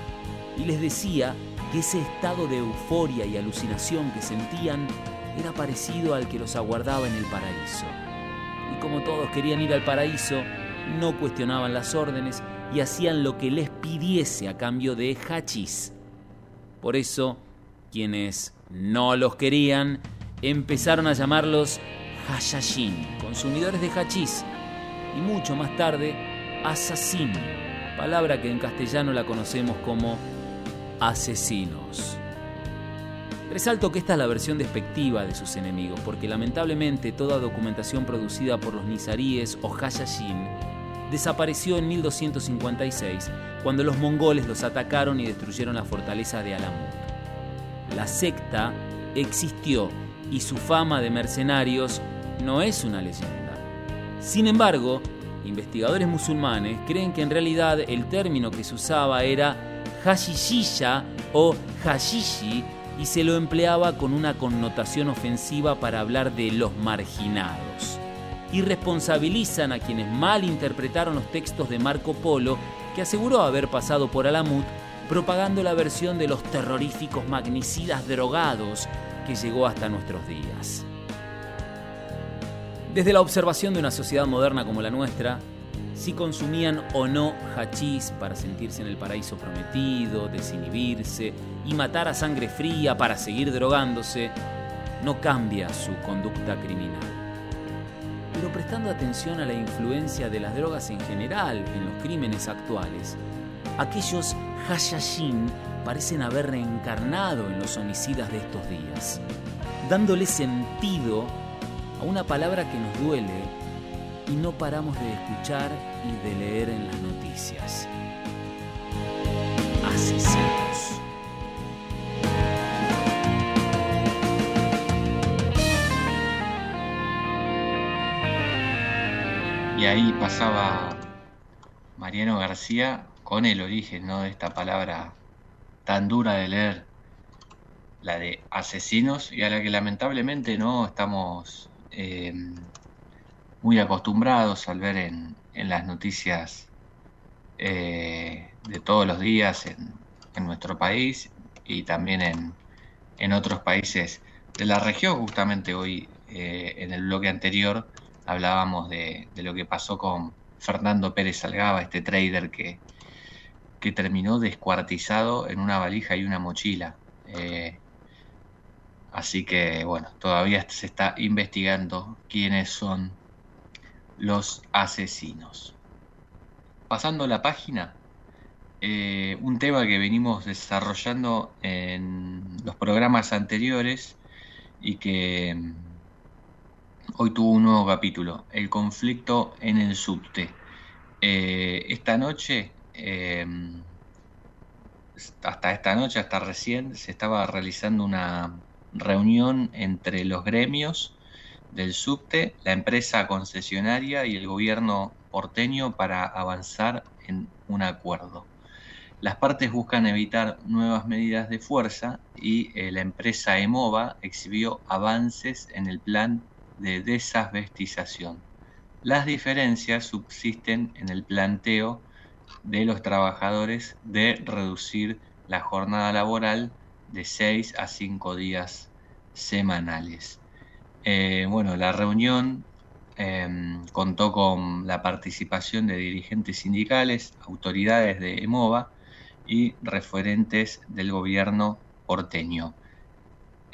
y les decía que ese estado de euforia y alucinación que sentían era parecido al que los aguardaba en el paraíso y como todos querían ir al paraíso, no cuestionaban las órdenes y hacían lo que les pidiese a cambio de hachís. Por eso, quienes no los querían empezaron a llamarlos hashashin, consumidores de hachís, y mucho más tarde, asesín, palabra que en castellano la conocemos como asesinos. Resalto que esta es la versión despectiva de sus enemigos, porque lamentablemente toda documentación producida por los nizaríes o Hayashin desapareció en 1256, cuando los mongoles los atacaron y destruyeron la fortaleza de Alamut. La secta existió y su fama de mercenarios no es una leyenda. Sin embargo, investigadores musulmanes creen que en realidad el término que se usaba era hashishisha o hashishi y se lo empleaba con una connotación ofensiva para hablar de los marginados. Y responsabilizan a quienes mal interpretaron los textos de Marco Polo, que aseguró haber pasado por Alamut propagando la versión de los terroríficos magnicidas drogados que llegó hasta nuestros días. Desde la observación de una sociedad moderna como la nuestra, si consumían o no hachís para sentirse en el paraíso prometido, desinhibirse y matar a sangre fría para seguir drogándose, no cambia su conducta criminal. Pero prestando atención a la influencia de las drogas en general en los crímenes actuales, aquellos Hashashin parecen haber reencarnado en los homicidas de estos días, dándole sentido a una palabra que nos duele y no paramos de escuchar y de leer en las noticias. Asesinos. Y ahí pasaba Mariano García con el origen ¿no? de esta palabra tan dura de leer, la de asesinos, y a la que lamentablemente no estamos eh, muy acostumbrados al ver en, en las noticias eh, de todos los días en, en, nuestro país y también en, en, otros países de la región. Justamente hoy eh, en el bloque anterior hablábamos de, lo que pasó con Fernando Pérez Salgaba, este trader que, que terminó descuartizado en una valija y una mochila. Eh, así que bueno, todavía se está investigando quiénes son los asesinos. Pasando la página, eh, un tema que venimos desarrollando en los programas anteriores y que hoy tuvo un nuevo capítulo, el conflicto en el subte. Eh, esta noche, eh, hasta esta noche, hasta recién, se estaba realizando una reunión entre los gremios del subte, la empresa concesionaria y el gobierno porteño para avanzar en un acuerdo. Las partes buscan evitar nuevas medidas de fuerza y eh, la empresa EMOVA exhibió avances en el plan de desasbestización. Las diferencias subsisten en el planteo de los trabajadores de reducir la jornada laboral de 6 a 5 días semanales. Eh, bueno, la reunión eh, contó con la participación de dirigentes sindicales, autoridades de EMOVA y referentes del gobierno porteño.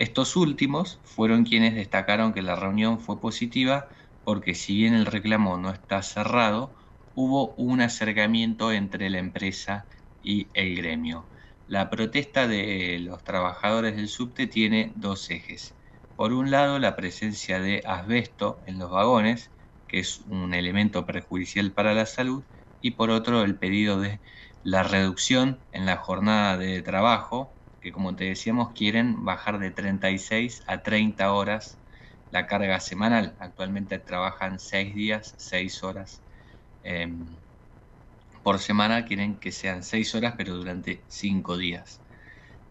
Estos últimos fueron quienes destacaron que la reunión fue positiva porque si bien el reclamo no está cerrado, hubo un acercamiento entre la empresa y el gremio. La protesta de los trabajadores del subte tiene dos ejes. Por un lado, la presencia de asbesto en los vagones, que es un elemento perjudicial para la salud, y por otro, el pedido de la reducción en la jornada de trabajo, que como te decíamos quieren bajar de 36 a 30 horas la carga semanal. Actualmente trabajan 6 días, 6 horas eh, por semana, quieren que sean 6 horas pero durante 5 días.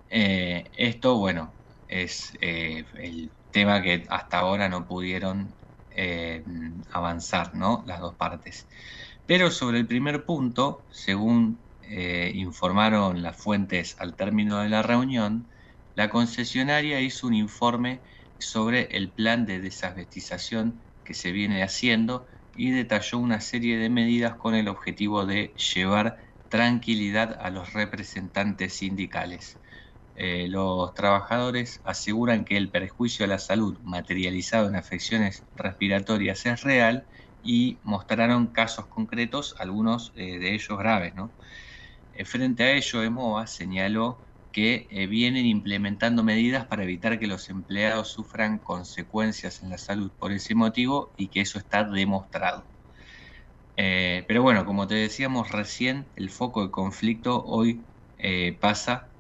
Eh, esto, bueno, es eh, el tema que hasta ahora no pudieron eh, avanzar, ¿no? Las dos partes. Pero sobre el primer punto, según eh, informaron las fuentes al término de la reunión, la concesionaria hizo un informe sobre el plan de desasbestización que se viene haciendo y detalló una serie de medidas con el objetivo de llevar tranquilidad a los representantes sindicales. Eh, los trabajadores aseguran que el perjuicio a la salud materializado en afecciones respiratorias es real y mostraron casos concretos, algunos eh, de ellos graves. ¿no? Eh, frente a ello, EMOA señaló que eh, vienen implementando medidas para evitar que los empleados sufran consecuencias en la salud por ese motivo y que eso está demostrado. Eh, pero bueno, como te decíamos recién, el foco de conflicto hoy pasa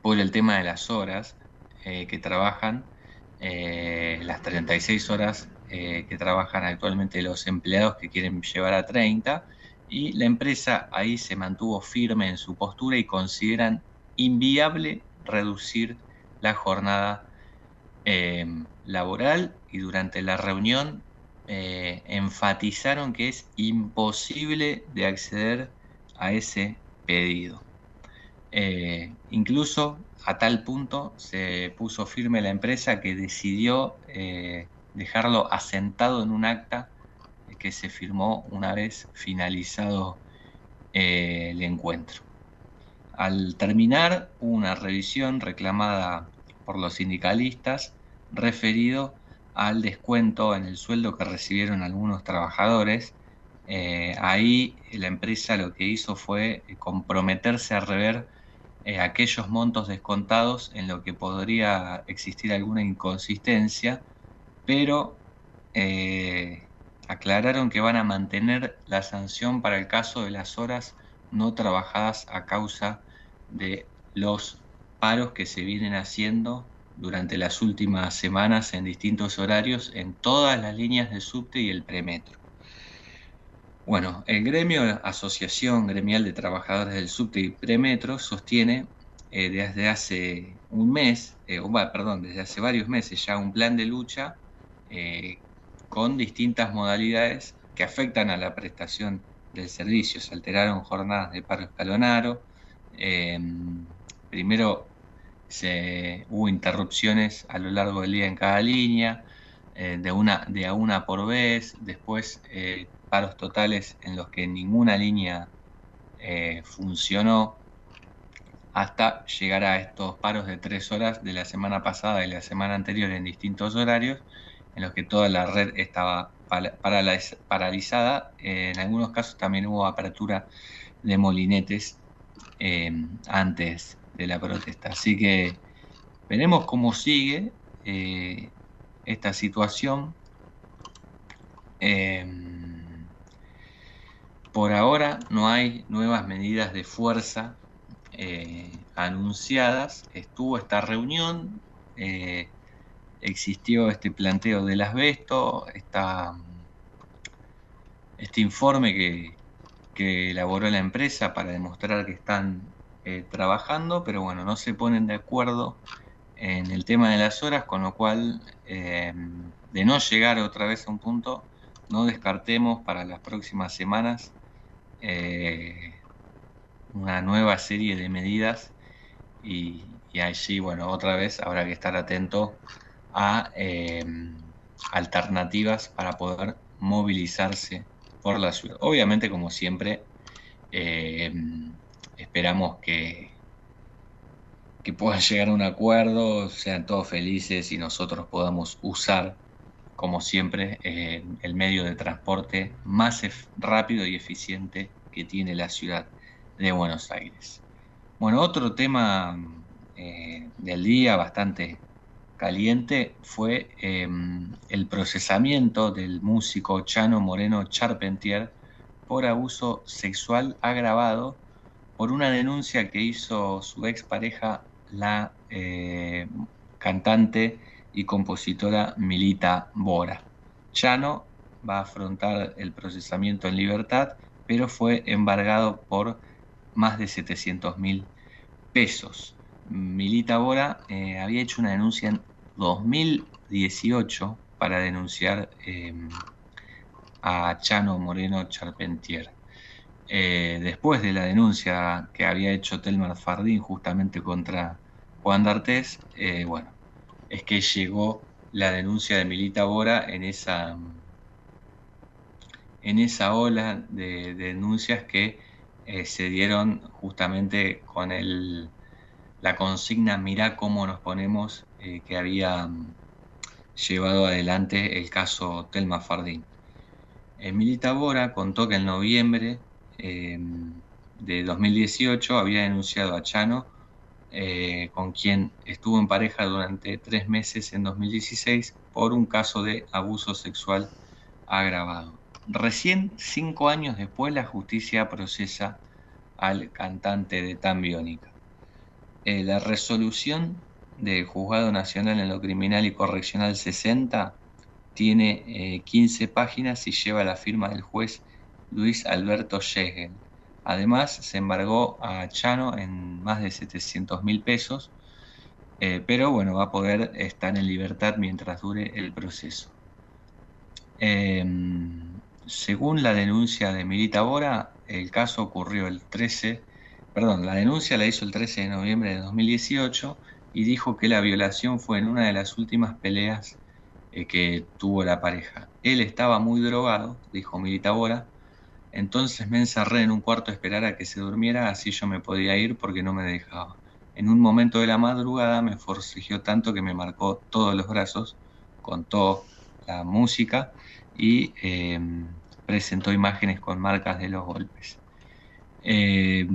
por el tema de las horas que trabajan, las 36 horas que trabajan actualmente los empleados que quieren llevar a 30 y la empresa ahí se mantuvo firme en su postura y consideran inviable reducir la jornada eh, laboral y durante la reunión eh, enfatizaron que es imposible de acceder a ese pedido. Eh, incluso a tal punto se puso firme la empresa que decidió eh, dejarlo asentado en un acta que se firmó una vez finalizado eh, el encuentro. Al terminar, una revisión reclamada por los sindicalistas referido al descuento en el sueldo que recibieron algunos trabajadores Eh, ahí la empresa lo que hizo fue comprometerse a rever eh, aquellos montos descontados en lo que podría existir alguna inconsistencia, pero eh, aclararon que van a mantener la sanción para el caso de las horas no trabajadas a causa de los paros que se vienen haciendo durante las últimas semanas en distintos horarios en todas las líneas de subte y el premetro. Bueno, el gremio, Asociación Gremial de Trabajadores del Subte y Premetro, sostiene eh, desde hace un mes, eh, perdón, desde hace varios meses ya un plan de lucha eh, con distintas modalidades que afectan a la prestación del servicio. Se alteraron jornadas de paro escalonaro. Em, primero se, hubo interrupciones a lo largo del día en cada línea, de, una, de a una por vez. Después paros totales en los que ninguna línea eh, funcionó hasta llegar a estos paros de tres horas de la semana pasada y la semana anterior en distintos horarios, en los que toda la red estaba paralizada. en algunos casos también hubo apertura de molinetes eh, antes de la protesta. Así que veremos cómo sigue eh, esta situación. Por ahora no hay nuevas medidas de fuerza eh, anunciadas. Estuvo esta reunión, eh, existió este planteo del asbesto, este informe que, elaboró la empresa para demostrar que están eh, trabajando, pero bueno, no se ponen de acuerdo en el tema de las horas, con lo cual, de no llegar otra vez a un punto, no descartemos para las próximas semanas eh, una nueva serie de medidas y, allí, bueno, otra vez habrá que estar atento a em, alternativas para poder movilizarse por la ciudad. Obviamente, como siempre, em, esperamos que, que puedan llegar a un acuerdo, sean todos felices y nosotros podamos usar como siempre, eh, el medio de transporte más rápido y eficiente que tiene la ciudad de Buenos Aires. Bueno, otro tema del día bastante caliente fue em, el procesamiento del músico Chano Moreno Charpentier por abuso sexual agravado por una denuncia que hizo su expareja, la eh, cantante y compositora Milita Bora. Chano va a afrontar el procesamiento en libertad, pero fue embargado por más de 700 mil pesos. Milita Bora eh, había hecho una denuncia en 2018 para denunciar eh, a Chano Moreno Charpentier. Eh, después de la denuncia que había hecho Telmar Fardín justamente contra Juan D'Artés, bueno, es que llegó la denuncia de Milita Bora en esa, en esa ola de, denuncias que eh, se dieron justamente con el, la consigna Mirá cómo nos ponemos eh, que había mm, llevado adelante el caso Telma Fardín. Eh, Milita Bora contó que en noviembre de 2018 había denunciado a Chano eh, con quien estuvo en pareja durante tres meses en 2016 por un caso de abuso sexual agravado. Recién cinco años después la justicia procesa al cantante de Tan Biónica. Eh, la resolución del Juzgado Nacional en lo Criminal y Correccional 60 tiene 15 eh, páginas y lleva la firma del juez Luis Alberto Schegel. Además, se embargó a Chano en más de 700 mil pesos, eh, pero bueno, va a poder estar en libertad mientras dure el proceso. Em, según la denuncia de Milita Bora, el caso ocurrió el 13, perdón, la denuncia la hizo el 13 de noviembre de 2018 y dijo que la violación fue en una de las últimas peleas eh, que tuvo la pareja. Él estaba muy drogado, dijo Milita Bora, entonces me encerré en un cuarto a esperar a que se durmiera, así yo me podía ir porque no me dejaba. En un momento de la madrugada me forcejeó tanto que me marcó todos los brazos, contó la música y em, presentó imágenes con marcas de los golpes. Eh,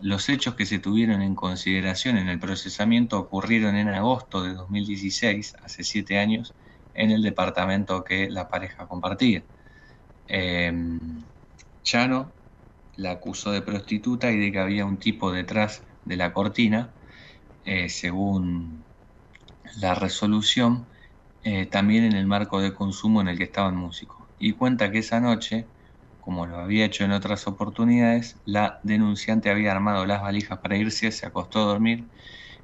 los hechos que se tuvieron en consideración en el procesamiento ocurrieron en agosto de 2016, hace siete años, en el departamento que la pareja compartía. Eh, Chano la acusó de prostituta y de que había un tipo detrás de la cortina, eh, según la resolución, eh, también en el marco de consumo en el que estaba el músico. Y cuenta que esa noche, como lo había hecho en otras oportunidades, la denunciante había armado las valijas para irse, se acostó a dormir,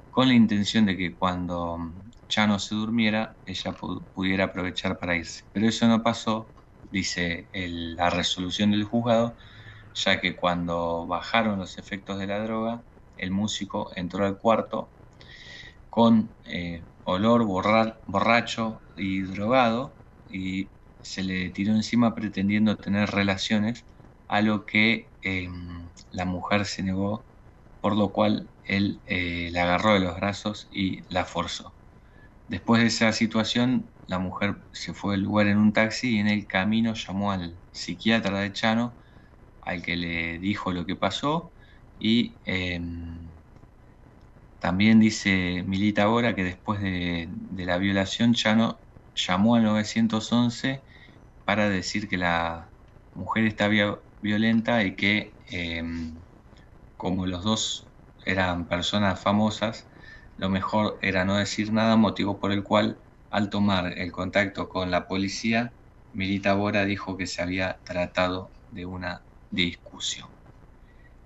con la intención de que cuando Chano se durmiera, ella pudiera aprovechar para irse. Pero eso no pasó, dice la resolución del juzgado, ya que cuando bajaron los efectos de la droga, el músico entró al cuarto con eh, olor borracho y drogado y se le tiró encima pretendiendo tener relaciones, a lo que em, la mujer se negó, por lo cual él eh, la agarró de los brazos y la forzó. Después de esa situación, la mujer se fue del lugar en un taxi y en el camino llamó al psiquiatra de Chano, al que le dijo lo que pasó y em, también dice Milita ahora que después de, la violación Chano llamó al 911 para decir que la mujer estaba violenta y que em, como los dos eran personas famosas, lo mejor era no decir nada, motivo por el cual al tomar el contacto con la policía, Milita Bora dijo que se había tratado de una discusión.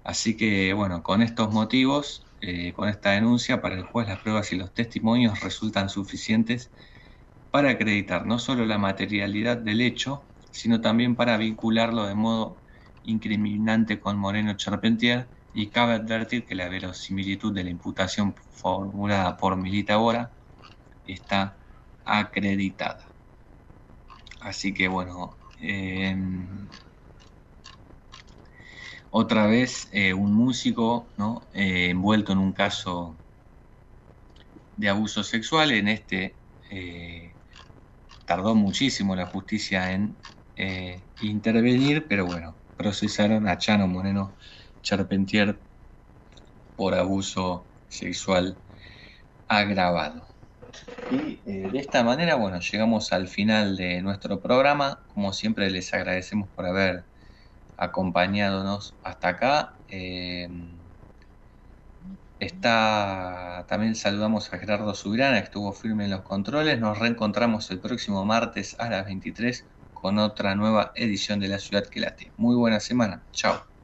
Así que, bueno, con estos motivos, eh, con esta denuncia, para el juez las pruebas y los testimonios resultan suficientes para acreditar no solo la materialidad del hecho, sino también para vincularlo de modo incriminante con Moreno Charpentier y cabe advertir que la verosimilitud de la imputación formulada por Milita Bora está acreditada. Así que bueno, em, otra vez eh, un músico ¿no? Eh, envuelto en un caso de abuso sexual. En este eh, tardó muchísimo la justicia en intervenir, pero bueno, procesaron a Chano Moreno Charpentier por abuso sexual agravado. Y eh, de esta manera, bueno, llegamos al final de nuestro programa. Como siempre, les agradecemos por haber acompañadonos hasta acá. Eh, está, también saludamos a Gerardo Subirana, que estuvo firme en los controles. Nos reencontramos el próximo martes a las 23 con otra nueva edición de La Ciudad que Late. Muy buena semana. Chao.